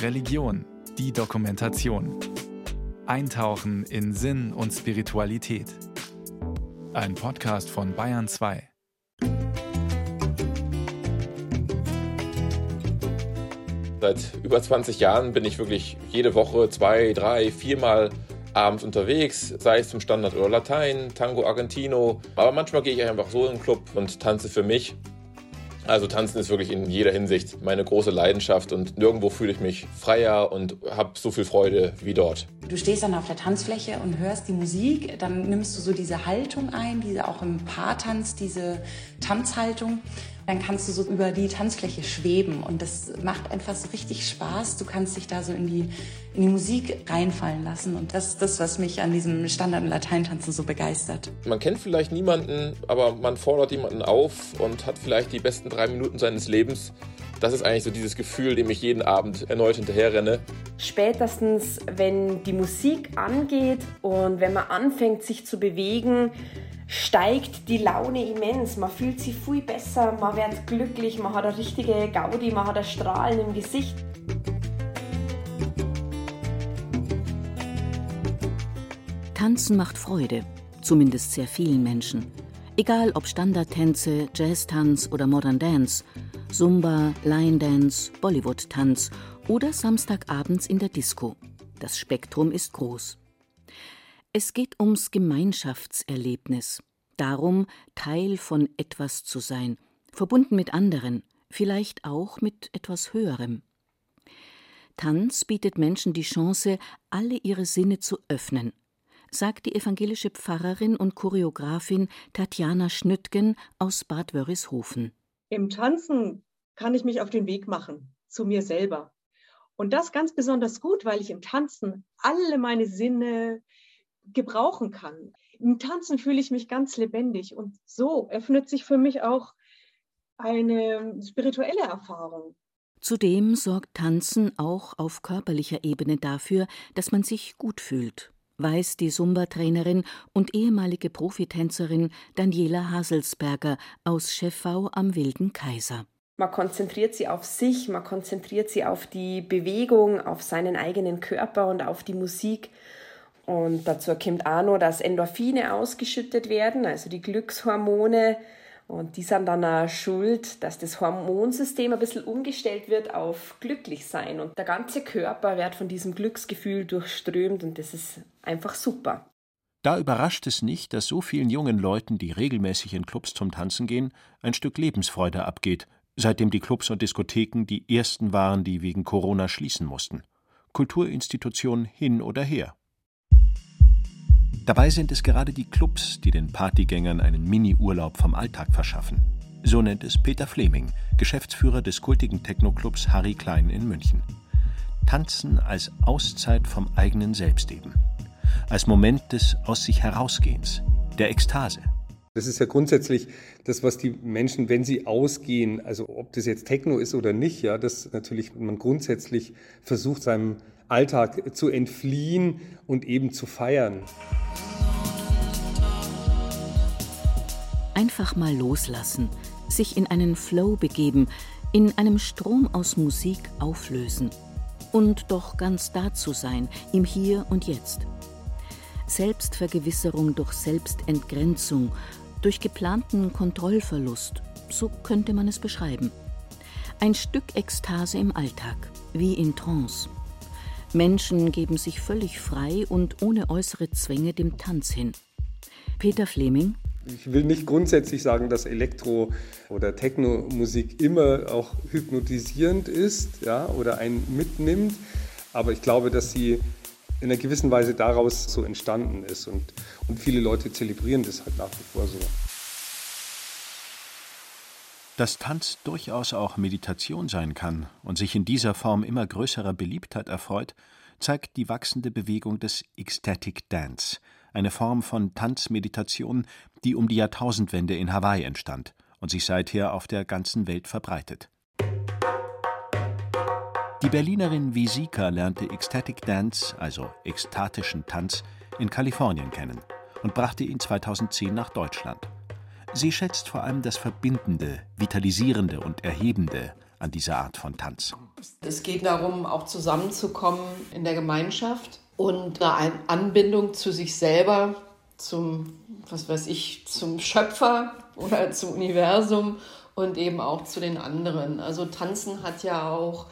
Religion, die Dokumentation. Eintauchen in Sinn und Spiritualität. Ein Podcast von Bayern 2. Seit über 20 Jahren bin ich wirklich jede Woche zwei, drei, viermal abends unterwegs, sei es zum Standard oder Latein, Tango Argentino. Aber manchmal gehe ich einfach so in den Club und tanze für mich. Also tanzen ist wirklich in jeder Hinsicht meine große Leidenschaft und nirgendwo fühle ich mich freier und habe so viel Freude wie dort. Du stehst dann auf der Tanzfläche und hörst die Musik, dann nimmst du so diese Haltung ein, diese auch im Paartanz, diese Tanzhaltung dann kannst du so über die Tanzfläche schweben und das macht einfach so richtig Spaß. Du kannst dich da so in die, in die Musik reinfallen lassen und das ist das, was mich an diesem Standard- und Lateintanzen so begeistert. Man kennt vielleicht niemanden, aber man fordert jemanden auf und hat vielleicht die besten drei Minuten seines Lebens. Das ist eigentlich so dieses Gefühl, dem ich jeden Abend erneut hinterherrenne. Spätestens, wenn die Musik angeht und wenn man anfängt, sich zu bewegen, steigt die Laune immens. Man fühlt sich viel besser, man wird glücklich, man hat eine richtige Gaudi, man hat ein Strahlen im Gesicht. Tanzen macht Freude, zumindest sehr vielen Menschen. Egal ob Standardtänze, Jazztanz oder Modern Dance, Zumba, Line Dance, Bollywood-Tanz oder Samstagabends in der Disco. Das Spektrum ist groß. Es geht ums Gemeinschaftserlebnis, darum, Teil von etwas zu sein, verbunden mit anderen, vielleicht auch mit etwas Höherem. Tanz bietet Menschen die Chance, alle ihre Sinne zu öffnen, sagt die evangelische Pfarrerin und Choreografin Tatjana Schnüttgen aus Bad Wörishofen. Im Tanzen kann ich mich auf den Weg machen zu mir selber. Und das ganz besonders gut, weil ich im Tanzen alle meine Sinne, gebrauchen kann. Im Tanzen fühle ich mich ganz lebendig und so öffnet sich für mich auch eine spirituelle Erfahrung. Zudem sorgt Tanzen auch auf körperlicher Ebene dafür, dass man sich gut fühlt, weiß die Zumba-Trainerin und ehemalige Profitänzerin Daniela Haselsberger aus Scheffau am Wilden Kaiser. Man konzentriert sie auf sich, man konzentriert sie auf die Bewegung, auf seinen eigenen Körper und auf die Musik. Und dazu kommt auch noch, dass Endorphine ausgeschüttet werden, also die Glückshormone. Und die sind dann auch schuld, dass das Hormonsystem ein bisschen umgestellt wird auf glücklich sein. Und der ganze Körper wird von diesem Glücksgefühl durchströmt und das ist einfach super. Da überrascht es nicht, dass so vielen jungen Leuten, die regelmäßig in Clubs zum Tanzen gehen, ein Stück Lebensfreude abgeht, seitdem die Clubs und Diskotheken die ersten waren, die wegen Corona schließen mussten. Kulturinstitutionen hin oder her. Dabei sind es gerade die Clubs, die den Partygängern einen Mini-Urlaub vom Alltag verschaffen. So nennt es Peter Fleming, Geschäftsführer des kultigen Techno-Clubs Harry Klein in München. Tanzen als Auszeit vom eigenen Selbst eben. Als Moment des Aus sich herausgehens, der Ekstase. Das ist ja grundsätzlich das, was die Menschen, wenn sie ausgehen, also ob das jetzt Techno ist oder nicht, ja, dass natürlich man grundsätzlich versucht, seinem Alltag zu entfliehen und eben zu feiern. Einfach mal loslassen, sich in einen Flow begeben, in einem Strom aus Musik auflösen und doch ganz da zu sein, im Hier und Jetzt. Selbstvergewisserung durch Selbstentgrenzung, durch geplanten Kontrollverlust, so könnte man es beschreiben. Ein Stück Ekstase im Alltag, wie in Trance. Menschen geben sich völlig frei und ohne äußere Zwänge dem Tanz hin. Peter Fleming ich will nicht grundsätzlich sagen, dass Elektro- oder Techno-Musik immer auch hypnotisierend ist ja, oder einen mitnimmt, aber ich glaube, dass sie in einer gewissen Weise daraus so entstanden ist und, und viele Leute zelebrieren das halt nach wie vor so. Dass Tanz durchaus auch Meditation sein kann und sich in dieser Form immer größerer Beliebtheit erfreut, zeigt die wachsende Bewegung des Ecstatic Dance – eine Form von Tanzmeditation, die um die Jahrtausendwende in Hawaii entstand und sich seither auf der ganzen Welt verbreitet. Die Berlinerin Visika lernte Ecstatic Dance, also ekstatischen Tanz, in Kalifornien kennen und brachte ihn 2010 nach Deutschland. Sie schätzt vor allem das Verbindende, Vitalisierende und Erhebende an dieser Art von Tanz. Es geht darum, auch zusammenzukommen in der Gemeinschaft und eine Anbindung zu sich selber, zum, was weiß ich, zum Schöpfer oder zum Universum und eben auch zu den anderen. Also tanzen hat ja auch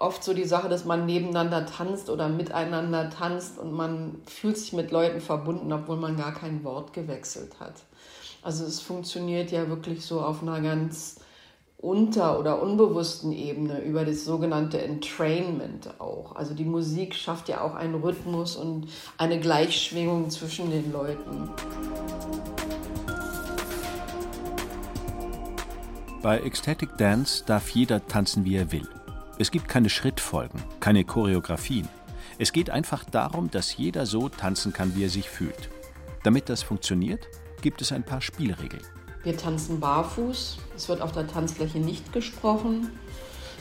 oft so die Sache, dass man nebeneinander tanzt oder miteinander tanzt und man fühlt sich mit Leuten verbunden, obwohl man gar kein Wort gewechselt hat. Also es funktioniert ja wirklich so auf einer ganz unter- oder unbewussten Ebene über das sogenannte Entrainment auch. Also die Musik schafft ja auch einen Rhythmus und eine Gleichschwingung zwischen den Leuten. Bei Ecstatic Dance darf jeder tanzen, wie er will. Es gibt keine Schrittfolgen, keine Choreografien. Es geht einfach darum, dass jeder so tanzen kann, wie er sich fühlt. Damit das funktioniert, gibt es ein paar Spielregeln. Wir tanzen barfuß. Es wird auf der Tanzfläche nicht gesprochen.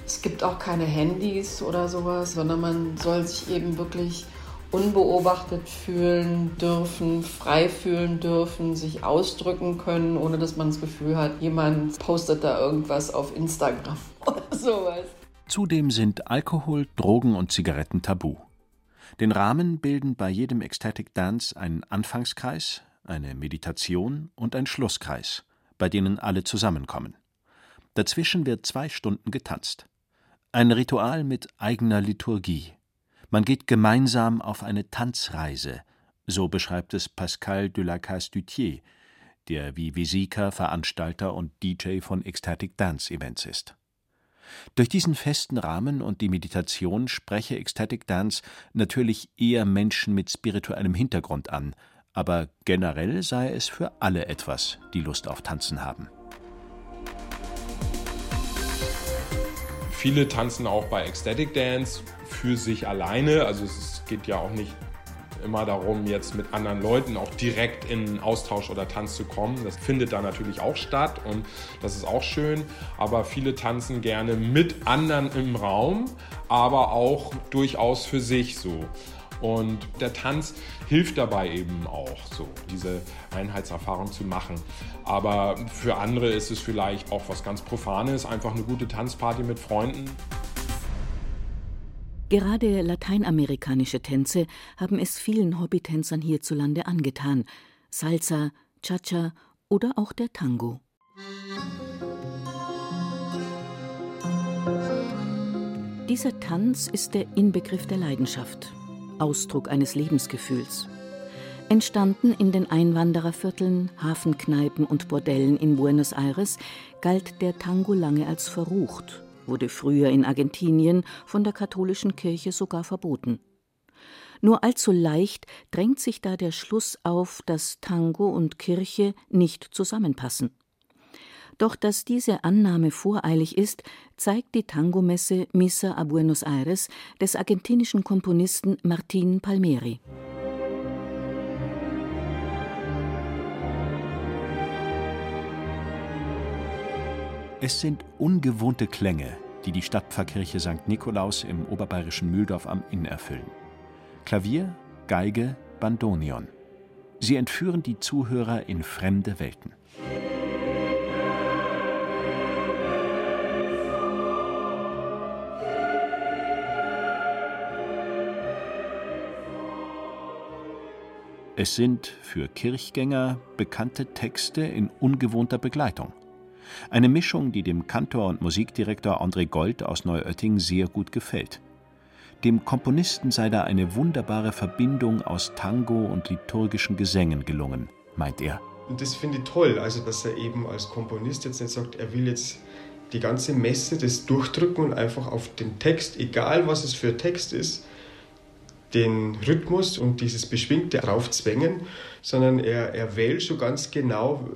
Es gibt auch keine Handys oder sowas, sondern man soll sich eben wirklich unbeobachtet fühlen dürfen, frei fühlen dürfen, sich ausdrücken können, ohne dass man das Gefühl hat, jemand postet da irgendwas auf Instagram oder sowas. Zudem sind Alkohol, Drogen und Zigaretten tabu. Den Rahmen bilden bei jedem Ecstatic Dance ein Anfangskreis, eine Meditation und ein Schlusskreis, bei denen alle zusammenkommen. Dazwischen wird zwei Stunden getanzt. Ein Ritual mit eigener Liturgie. Man geht gemeinsam auf eine Tanzreise, so beschreibt es Pascal de la Casse-Dutier, der wie Vesika Veranstalter und DJ von Ecstatic Dance Events ist. Durch diesen festen Rahmen und die Meditation spreche Ecstatic Dance natürlich eher Menschen mit spirituellem Hintergrund an, aber generell sei es für alle etwas, die Lust auf Tanzen haben. Viele tanzen auch bei Ecstatic Dance für sich alleine, also es geht ja auch nicht immer darum, jetzt mit anderen Leuten auch direkt in Austausch oder Tanz zu kommen. Das findet da natürlich auch statt und das ist auch schön. Aber viele tanzen gerne mit anderen im Raum, aber auch durchaus für sich so. Und der Tanz hilft dabei eben auch, so diese Einheitserfahrung zu machen. Aber für andere ist es vielleicht auch was ganz Profanes, einfach eine gute Tanzparty mit Freunden. Gerade lateinamerikanische Tänze haben es vielen Hobbytänzern hierzulande angetan. Salsa, Cha-Cha oder auch der Tango. Dieser Tanz ist der Inbegriff der Leidenschaft. Ausdruck eines Lebensgefühls. Entstanden in den Einwanderervierteln, Hafenkneipen und Bordellen in Buenos Aires, galt der Tango lange als verrucht, wurde früher in Argentinien von der katholischen Kirche sogar verboten. Nur allzu leicht drängt sich da der Schluss auf, dass Tango und Kirche nicht zusammenpassen. Doch dass diese Annahme voreilig ist, zeigt die Tangomesse Missa a Buenos Aires des argentinischen Komponisten Martin Palmieri. Es sind ungewohnte Klänge, die die Stadtpfarrkirche St. Nikolaus im oberbayerischen Mühldorf am Inn erfüllen. Klavier, Geige, Bandonion. Sie entführen die Zuhörer in fremde Welten. Es sind für Kirchgänger bekannte Texte in ungewohnter Begleitung. Eine Mischung, die dem Kantor und Musikdirektor André Gold aus Neuötting sehr gut gefällt. Dem Komponisten sei da eine wunderbare Verbindung aus Tango und liturgischen Gesängen gelungen, meint er. Und das finde ich toll, also dass er eben als Komponist jetzt nicht sagt, er will jetzt die ganze Messe das durchdrücken und einfach auf den Text, egal was es für Text ist, den Rhythmus und dieses Beschwingte draufzwängen, sondern er, er wählt schon ganz genau,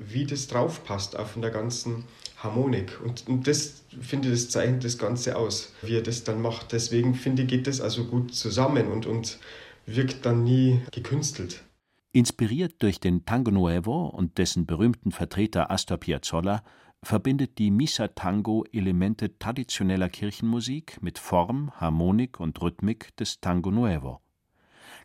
wie das draufpasst auf der ganzen Harmonik. Und, und das finde ich, das zeichnet das Ganze aus, wie er das dann macht. Deswegen finde ich, geht das also gut zusammen und, und wirkt dann nie gekünstelt. Inspiriert durch den Tango Nuevo und dessen berühmten Vertreter Astor Piazzolla verbindet die Missa Tango Elemente traditioneller Kirchenmusik mit Form, Harmonik und Rhythmik des Tango Nuevo.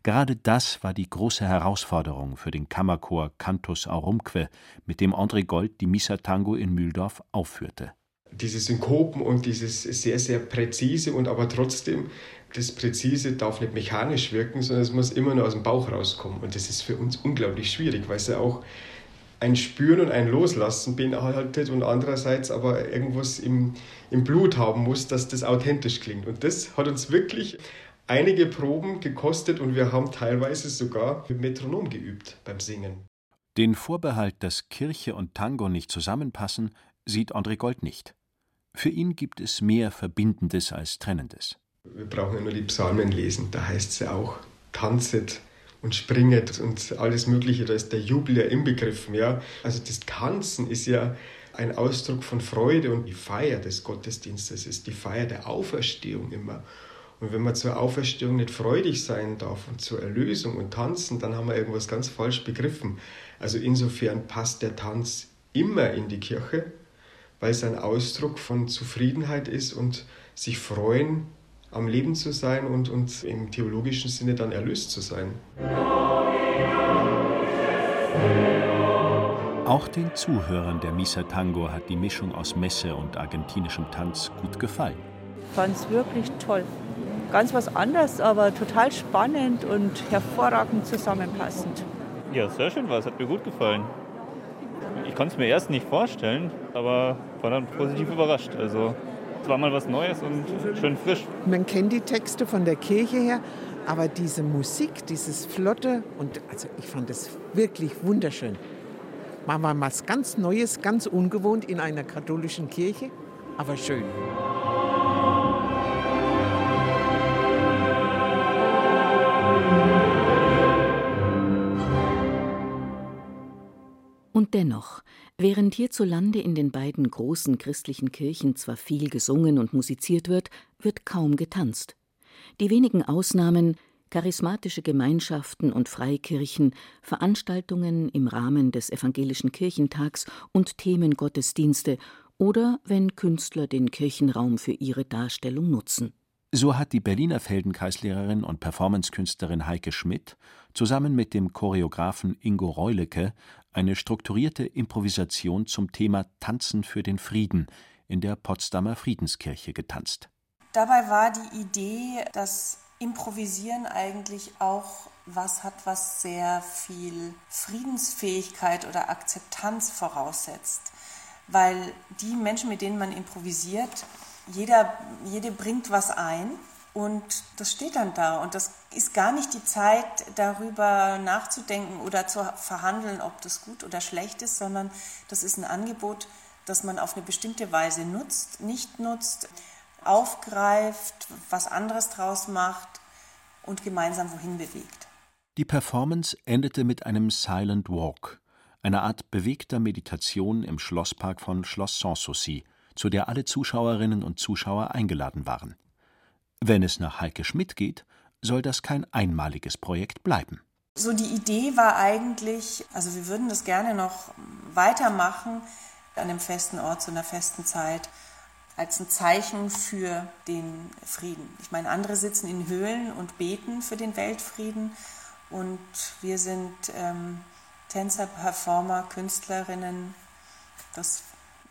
Gerade das war die große Herausforderung für den Kammerchor Cantus Aurumque, mit dem André Gold die Missa Tango in Mühldorf aufführte. diese Synkopen und dieses sehr, sehr präzise und aber trotzdem, das Präzise darf nicht mechanisch wirken, sondern es muss immer nur aus dem Bauch rauskommen. Und das ist für uns unglaublich schwierig, weil es ja auch ein Spüren und ein Loslassen beinhaltet und andererseits aber irgendwas im, im Blut haben muss, dass das authentisch klingt. Und das hat uns wirklich einige Proben gekostet und wir haben teilweise sogar mit Metronom geübt beim Singen. Den Vorbehalt, dass Kirche und Tango nicht zusammenpassen, sieht André Gold nicht. Für ihn gibt es mehr Verbindendes als Trennendes. Wir brauchen ja nur die Psalmen lesen, da heißt es ja auch, tanzet und springet und alles Mögliche, da ist der Jubel ja inbegriffen. Ja? Also das Tanzen ist ja ein Ausdruck von Freude und die Feier des Gottesdienstes ist die Feier der Auferstehung immer. Und wenn man zur Auferstehung nicht freudig sein darf und zur Erlösung und tanzen, dann haben wir irgendwas ganz falsch begriffen. Also insofern passt der Tanz immer in die Kirche, weil es ein Ausdruck von Zufriedenheit ist und sich freuen, am Leben zu sein und, und im theologischen Sinne dann erlöst zu sein. Auch den Zuhörern der Misa Tango hat die Mischung aus Messe und argentinischem Tanz gut gefallen. Ich fand es wirklich toll. Ganz was anderes, aber total spannend und hervorragend zusammenpassend. Ja, sehr schön war es, hat mir gut gefallen. Ich konnte es mir erst nicht vorstellen, aber war dann positiv überrascht. Also es war mal was Neues und schön frisch. Man kennt die Texte von der Kirche her, aber diese Musik, dieses Flotte, und also ich fand es wirklich wunderschön. Mal war was ganz Neues, ganz ungewohnt in einer katholischen Kirche, aber schön. Und dennoch, während hierzulande in den beiden großen christlichen Kirchen zwar viel gesungen und musiziert wird, wird kaum getanzt. Die wenigen Ausnahmen, charismatische Gemeinschaften und Freikirchen, Veranstaltungen im Rahmen des evangelischen Kirchentags und Themengottesdienste oder wenn Künstler den Kirchenraum für ihre Darstellung nutzen. So hat die Berliner Feldenkreislehrerin und Performancekünstlerin Heike Schmidt zusammen mit dem Choreografen Ingo Reulecke eine strukturierte Improvisation zum Thema Tanzen für den Frieden in der Potsdamer Friedenskirche getanzt. Dabei war die Idee, dass Improvisieren eigentlich auch was hat, was sehr viel Friedensfähigkeit oder Akzeptanz voraussetzt. Weil die Menschen, mit denen man improvisiert, jeder, jede bringt was ein und das steht dann da. Und das ist gar nicht die Zeit, darüber nachzudenken oder zu verhandeln, ob das gut oder schlecht ist, sondern das ist ein Angebot, das man auf eine bestimmte Weise nutzt, nicht nutzt, aufgreift, was anderes draus macht und gemeinsam wohin bewegt. Die Performance endete mit einem Silent Walk, einer Art bewegter Meditation im Schlosspark von Schloss Sanssouci, zu der alle Zuschauerinnen und Zuschauer eingeladen waren. Wenn es nach Heike Schmidt geht, soll das kein einmaliges Projekt bleiben. So die Idee war eigentlich, also wir würden das gerne noch weitermachen an einem festen Ort zu einer festen Zeit als ein Zeichen für den Frieden. Ich meine, andere sitzen in Höhlen und beten für den Weltfrieden und wir sind ähm, Tänzer, Performer, Künstlerinnen. Das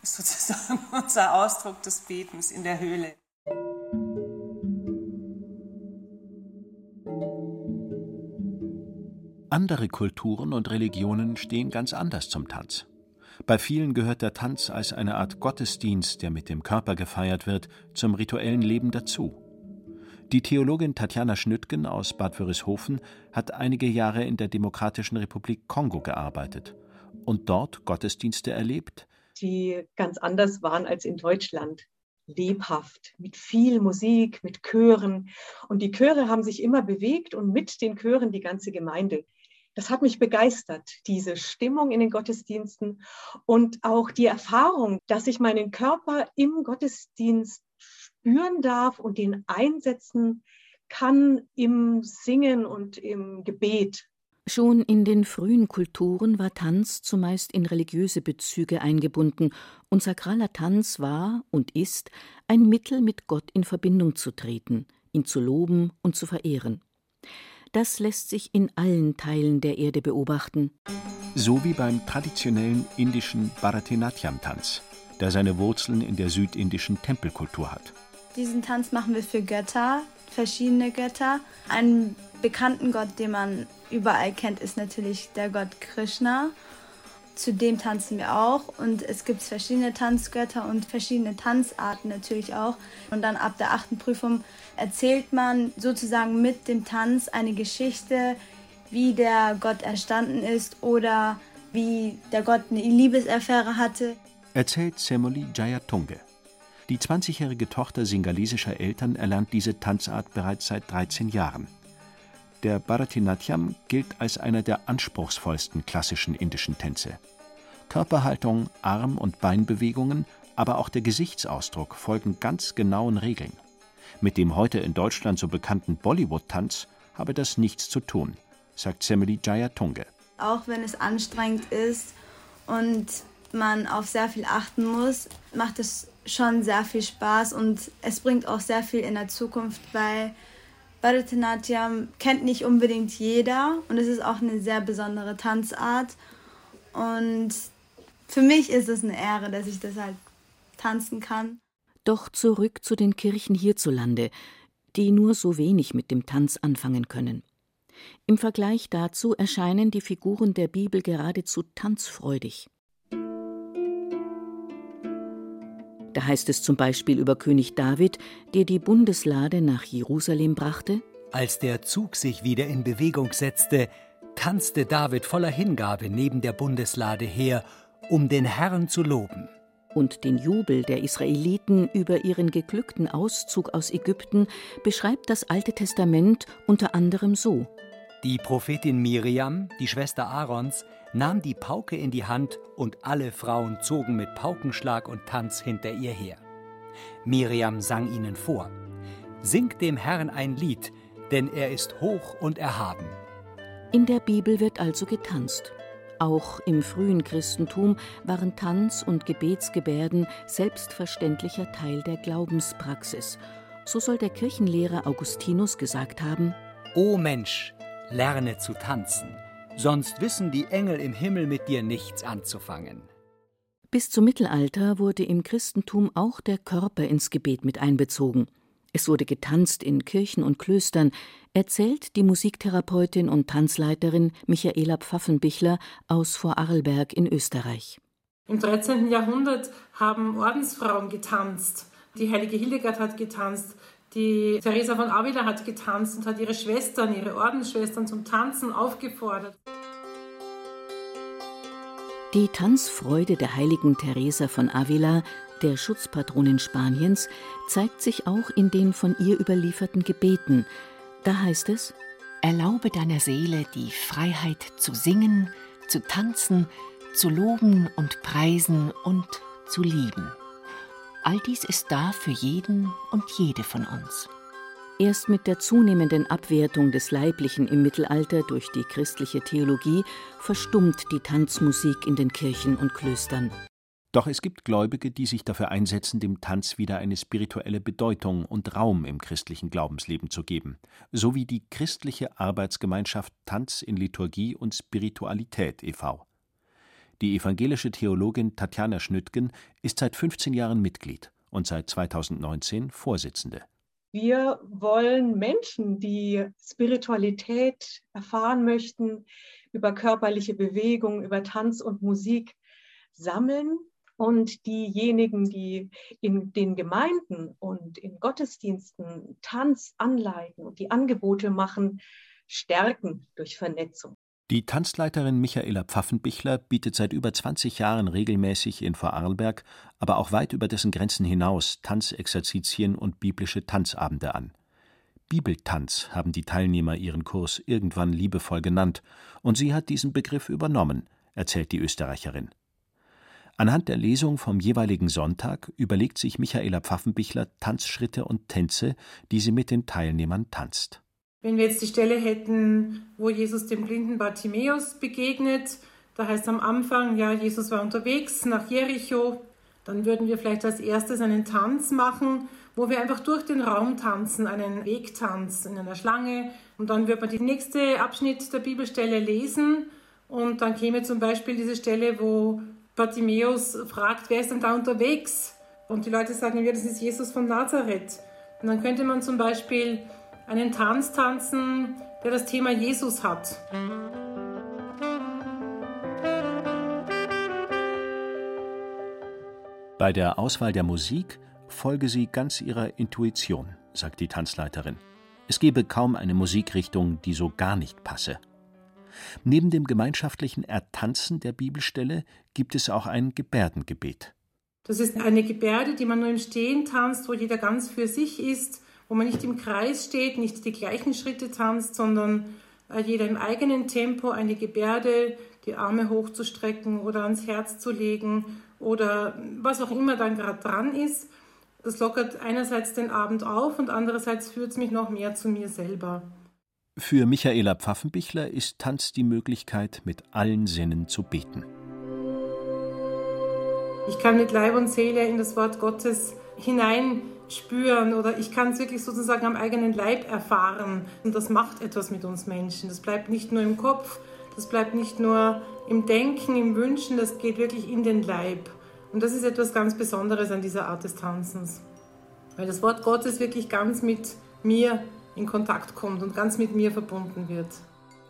sozusagen unser Ausdruck des Betens in der Höhle. Andere Kulturen und Religionen stehen ganz anders zum Tanz. Bei vielen gehört der Tanz als eine Art Gottesdienst, der mit dem Körper gefeiert wird, zum rituellen Leben dazu. Die Theologin Tatjana Schnüttgen aus Bad Wörishofen hat einige Jahre in der Demokratischen Republik Kongo gearbeitet und dort Gottesdienste erlebt, die ganz anders waren als in Deutschland. Lebhaft, mit viel Musik, mit Chören. Und die Chöre haben sich immer bewegt und mit den Chören die ganze Gemeinde das hat mich begeistert, diese Stimmung in den Gottesdiensten und auch die Erfahrung, dass ich meinen Körper im Gottesdienst spüren darf und den einsetzen kann im Singen und im Gebet. Schon in den frühen Kulturen war Tanz zumeist in religiöse Bezüge eingebunden, und sakraler Tanz war und ist ein Mittel, mit Gott in Verbindung zu treten, ihn zu loben und zu verehren. Das lässt sich in allen Teilen der Erde beobachten. So wie beim traditionellen indischen Bharatanatyam-Tanz, der seine Wurzeln in der südindischen Tempelkultur hat. Diesen Tanz machen wir für Götter, verschiedene Götter. Einen bekannten Gott, den man überall kennt, ist natürlich der Gott Krishna. Zu dem tanzen wir auch und es gibt verschiedene Tanzgötter und verschiedene Tanzarten natürlich auch. Und dann ab der achten Prüfung erzählt man sozusagen mit dem Tanz eine Geschichte, wie der Gott erstanden ist oder wie der Gott eine Liebesaffäre hatte. Erzählt Semoli Jayatunge. Die 20-jährige Tochter singalesischer Eltern erlernt diese Tanzart bereits seit 13 Jahren. Der Bharatinatyam gilt als einer der anspruchsvollsten klassischen indischen Tänze. Körperhaltung, Arm- und Beinbewegungen, aber auch der Gesichtsausdruck folgen ganz genauen Regeln. Mit dem heute in Deutschland so bekannten Bollywood-Tanz habe das nichts zu tun, sagt Semeli Jayatunge. Auch wenn es anstrengend ist und man auf sehr viel achten muss, macht es schon sehr viel Spaß und es bringt auch sehr viel in der Zukunft, weil Bharatanatyam kennt nicht unbedingt jeder und es ist auch eine sehr besondere Tanzart. Und für mich ist es eine Ehre, dass ich das halt tanzen kann. Doch zurück zu den Kirchen hierzulande, die nur so wenig mit dem Tanz anfangen können. Im Vergleich dazu erscheinen die Figuren der Bibel geradezu tanzfreudig. Da heißt es zum Beispiel über König David, der die Bundeslade nach Jerusalem brachte. Als der Zug sich wieder in Bewegung setzte, tanzte David voller Hingabe neben der Bundeslade her, um den Herrn zu loben. Und den Jubel der Israeliten über ihren geglückten Auszug aus Ägypten beschreibt das Alte Testament unter anderem so. Die Prophetin Miriam, die Schwester Aarons, nahm die Pauke in die Hand und alle Frauen zogen mit Paukenschlag und Tanz hinter ihr her. Miriam sang ihnen vor: Singt dem Herrn ein Lied, denn er ist hoch und erhaben. In der Bibel wird also getanzt. Auch im frühen Christentum waren Tanz und Gebetsgebärden selbstverständlicher Teil der Glaubenspraxis. So soll der Kirchenlehrer Augustinus gesagt haben: O Mensch, lerne zu tanzen sonst wissen die Engel im Himmel mit dir nichts anzufangen. Bis zum Mittelalter wurde im Christentum auch der Körper ins Gebet mit einbezogen. Es wurde getanzt in Kirchen und Klöstern, erzählt die Musiktherapeutin und Tanzleiterin Michaela Pfaffenbichler aus Vorarlberg in Österreich. Im 13. Jahrhundert haben Ordensfrauen getanzt. Die heilige Hildegard hat getanzt. Die Theresa von Avila hat getanzt und hat ihre Schwestern, ihre Ordensschwestern zum Tanzen aufgefordert. Die Tanzfreude der heiligen Theresa von Avila, der Schutzpatronin Spaniens, zeigt sich auch in den von ihr überlieferten Gebeten. Da heißt es: Erlaube deiner Seele die Freiheit zu singen, zu tanzen, zu loben und preisen und zu lieben. All dies ist da für jeden und jede von uns. Erst mit der zunehmenden Abwertung des Leiblichen im Mittelalter durch die christliche Theologie verstummt die Tanzmusik in den Kirchen und Klöstern. Doch es gibt Gläubige, die sich dafür einsetzen, dem Tanz wieder eine spirituelle Bedeutung und Raum im christlichen Glaubensleben zu geben, so wie die christliche Arbeitsgemeinschaft Tanz in Liturgie und Spiritualität e.V. Die evangelische Theologin Tatjana Schnüttgen ist seit 15 Jahren Mitglied und seit 2019 Vorsitzende. Wir wollen Menschen, die Spiritualität erfahren möchten, über körperliche Bewegung, über Tanz und Musik sammeln und diejenigen, die in den Gemeinden und in Gottesdiensten Tanz anleiten und die Angebote machen, stärken durch Vernetzung. Die Tanzleiterin Michaela Pfaffenbichler bietet seit über 20 Jahren regelmäßig in Vorarlberg, aber auch weit über dessen Grenzen hinaus Tanzexerzitien und biblische Tanzabende an. Bibeltanz haben die Teilnehmer ihren Kurs irgendwann liebevoll genannt, und sie hat diesen Begriff übernommen, erzählt die Österreicherin. Anhand der Lesung vom jeweiligen Sonntag überlegt sich Michaela Pfaffenbichler Tanzschritte und Tänze, die sie mit den Teilnehmern tanzt. Wenn wir jetzt die Stelle hätten, wo Jesus dem blinden Bartimäus begegnet, da heißt am Anfang, ja, Jesus war unterwegs nach Jericho, dann würden wir vielleicht als erstes einen Tanz machen, wo wir einfach durch den Raum tanzen, einen Wegtanz in einer Schlange. Und dann würde man die nächste Abschnitt der Bibelstelle lesen und dann käme zum Beispiel diese Stelle, wo Bartimäus fragt, wer ist denn da unterwegs? Und die Leute sagen, ja, das ist Jesus von Nazareth. Und dann könnte man zum Beispiel einen Tanz tanzen, der das Thema Jesus hat. Bei der Auswahl der Musik folge sie ganz ihrer Intuition, sagt die Tanzleiterin. Es gebe kaum eine Musikrichtung, die so gar nicht passe. Neben dem gemeinschaftlichen Ertanzen der Bibelstelle gibt es auch ein Gebärdengebet. Das ist eine Gebärde, die man nur im Stehen tanzt, wo jeder ganz für sich ist, wo man nicht im Kreis steht, nicht die gleichen Schritte tanzt, sondern äh, jeder im eigenen Tempo eine Gebärde, die Arme hochzustrecken oder ans Herz zu legen oder was auch immer dann gerade dran ist. Das lockert einerseits den Abend auf und andererseits führt es mich noch mehr zu mir selber. Für Michaela Pfaffenbichler ist Tanz die Möglichkeit, mit allen Sinnen zu beten. Ich kann mit Leib und Seele in das Wort Gottes hineinspüren oder ich kann es wirklich sozusagen am eigenen Leib erfahren. Und das macht etwas mit uns Menschen. Das bleibt nicht nur im Kopf, das bleibt nicht nur im Denken, im Wünschen, das geht wirklich in den Leib. Und das ist etwas ganz Besonderes an dieser Art des Tanzens. Weil das Wort Gottes wirklich ganz mit mir in Kontakt kommt und ganz mit mir verbunden wird.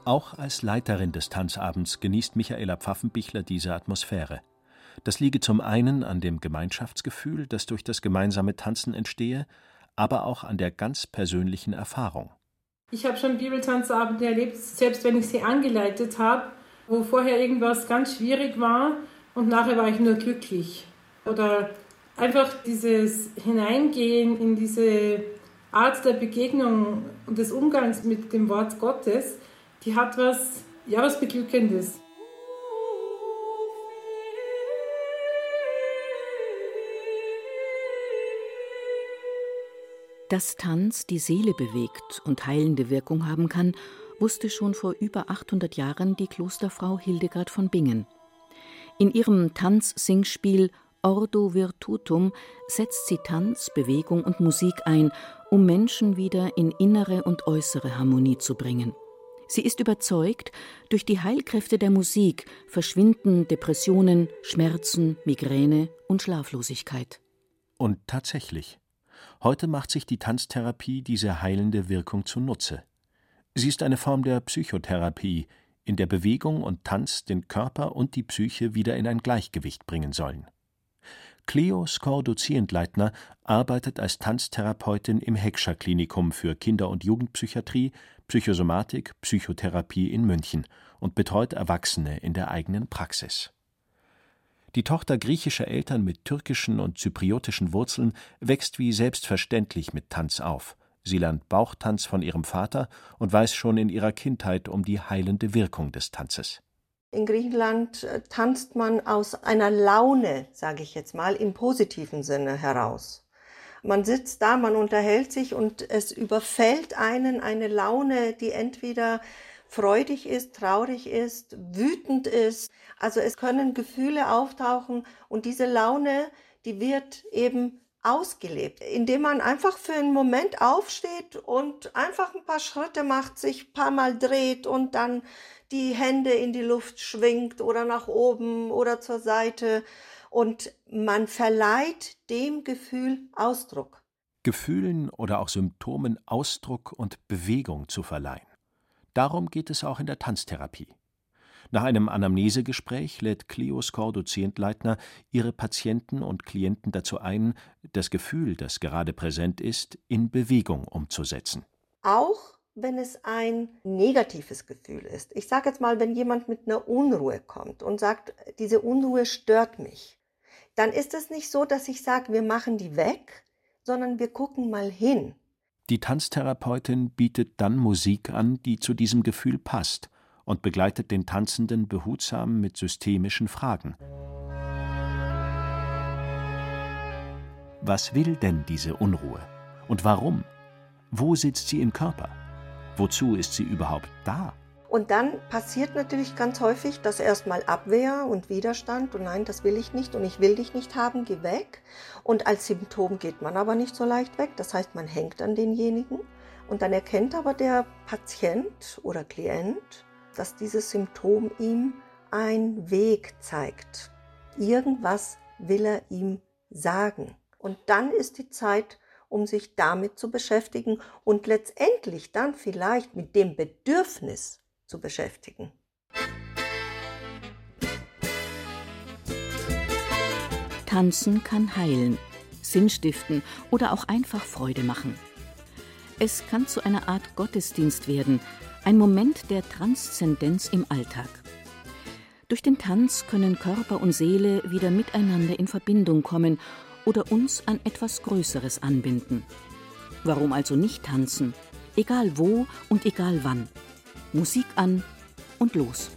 Auch als Leiterin des Tanzabends genießt Michaela Pfaffenbichler diese Atmosphäre. Das liege zum einen an dem Gemeinschaftsgefühl, das durch das gemeinsame Tanzen entstehe, aber auch an der ganz persönlichen Erfahrung. Ich habe schon Bibeltanzabende erlebt, selbst wenn ich sie angeleitet habe, wo vorher irgendwas ganz schwierig war und nachher war ich nur glücklich. Oder einfach dieses Hineingehen in diese Art der Begegnung und des Umgangs mit dem Wort Gottes, die hat was, ja, was Beglückendes. Dass Tanz die Seele bewegt und heilende Wirkung haben kann, wusste schon vor über 800 Jahren die Klosterfrau Hildegard von Bingen. In ihrem Tanz-Singspiel Ordo Virtutum setzt sie Tanz, Bewegung und Musik ein, um Menschen wieder in innere und äußere Harmonie zu bringen. Sie ist überzeugt, durch die Heilkräfte der Musik verschwinden Depressionen, Schmerzen, Migräne und Schlaflosigkeit. Und tatsächlich. Heute macht sich die Tanztherapie diese heilende Wirkung zunutze. Sie ist eine Form der Psychotherapie, in der Bewegung und Tanz den Körper und die Psyche wieder in ein Gleichgewicht bringen sollen. Cleo Skor-Dozierendleitner arbeitet als Tanztherapeutin im Heckscher Klinikum für Kinder- und Jugendpsychiatrie, Psychosomatik, Psychotherapie in München und betreut Erwachsene in der eigenen Praxis. Die Tochter griechischer Eltern mit türkischen und zypriotischen Wurzeln wächst wie selbstverständlich mit Tanz auf. Sie lernt Bauchtanz von ihrem Vater und weiß schon in ihrer Kindheit um die heilende Wirkung des Tanzes. In Griechenland äh, tanzt man aus einer Laune, sage ich jetzt mal, im positiven Sinne heraus. Man sitzt da, man unterhält sich und es überfällt einen eine Laune, die entweder freudig ist, traurig ist, wütend ist. Also es können Gefühle auftauchen und diese Laune, die wird eben ausgelebt, indem man einfach für einen Moment aufsteht und einfach ein paar Schritte macht, sich ein paar Mal dreht und dann die Hände in die Luft schwingt oder nach oben oder zur Seite und man verleiht dem Gefühl Ausdruck. Gefühlen oder auch Symptomen Ausdruck und Bewegung zu verleihen. Darum geht es auch in der Tanztherapie. Nach einem Anamnesegespräch lädt Cleo Skor-Dozentleitner ihre Patienten und Klienten dazu ein, das Gefühl, das gerade präsent ist, in Bewegung umzusetzen. Auch wenn es ein negatives Gefühl ist. Ich sage jetzt mal, wenn jemand mit einer Unruhe kommt und sagt, diese Unruhe stört mich, dann ist es nicht so, dass ich sage, wir machen die weg, sondern wir gucken mal hin. Die Tanztherapeutin bietet dann Musik an, die zu diesem Gefühl passt und begleitet den Tanzenden behutsam mit systemischen Fragen. Was will denn diese Unruhe? Und warum? Wo sitzt sie im Körper? Wozu ist sie überhaupt da? Und dann passiert natürlich ganz häufig, dass erstmal Abwehr und Widerstand und nein, das will ich nicht und ich will dich nicht haben, geh weg. Und als Symptom geht man aber nicht so leicht weg. Das heißt, man hängt an denjenigen und dann erkennt aber der Patient oder Klient, dass dieses Symptom ihm einen Weg zeigt. Irgendwas will er ihm sagen. Und dann ist die Zeit, um sich damit zu beschäftigen und letztendlich dann vielleicht mit dem Bedürfnis zu beschäftigen. Tanzen kann heilen, Sinn stiften oder auch einfach Freude machen. Es kann zu einer Art Gottesdienst werden, ein Moment der Transzendenz im Alltag. Durch den Tanz können Körper und Seele wieder miteinander in Verbindung kommen oder uns an etwas Größeres anbinden. Warum also nicht tanzen? Egal wo und egal wann. Musik an und los.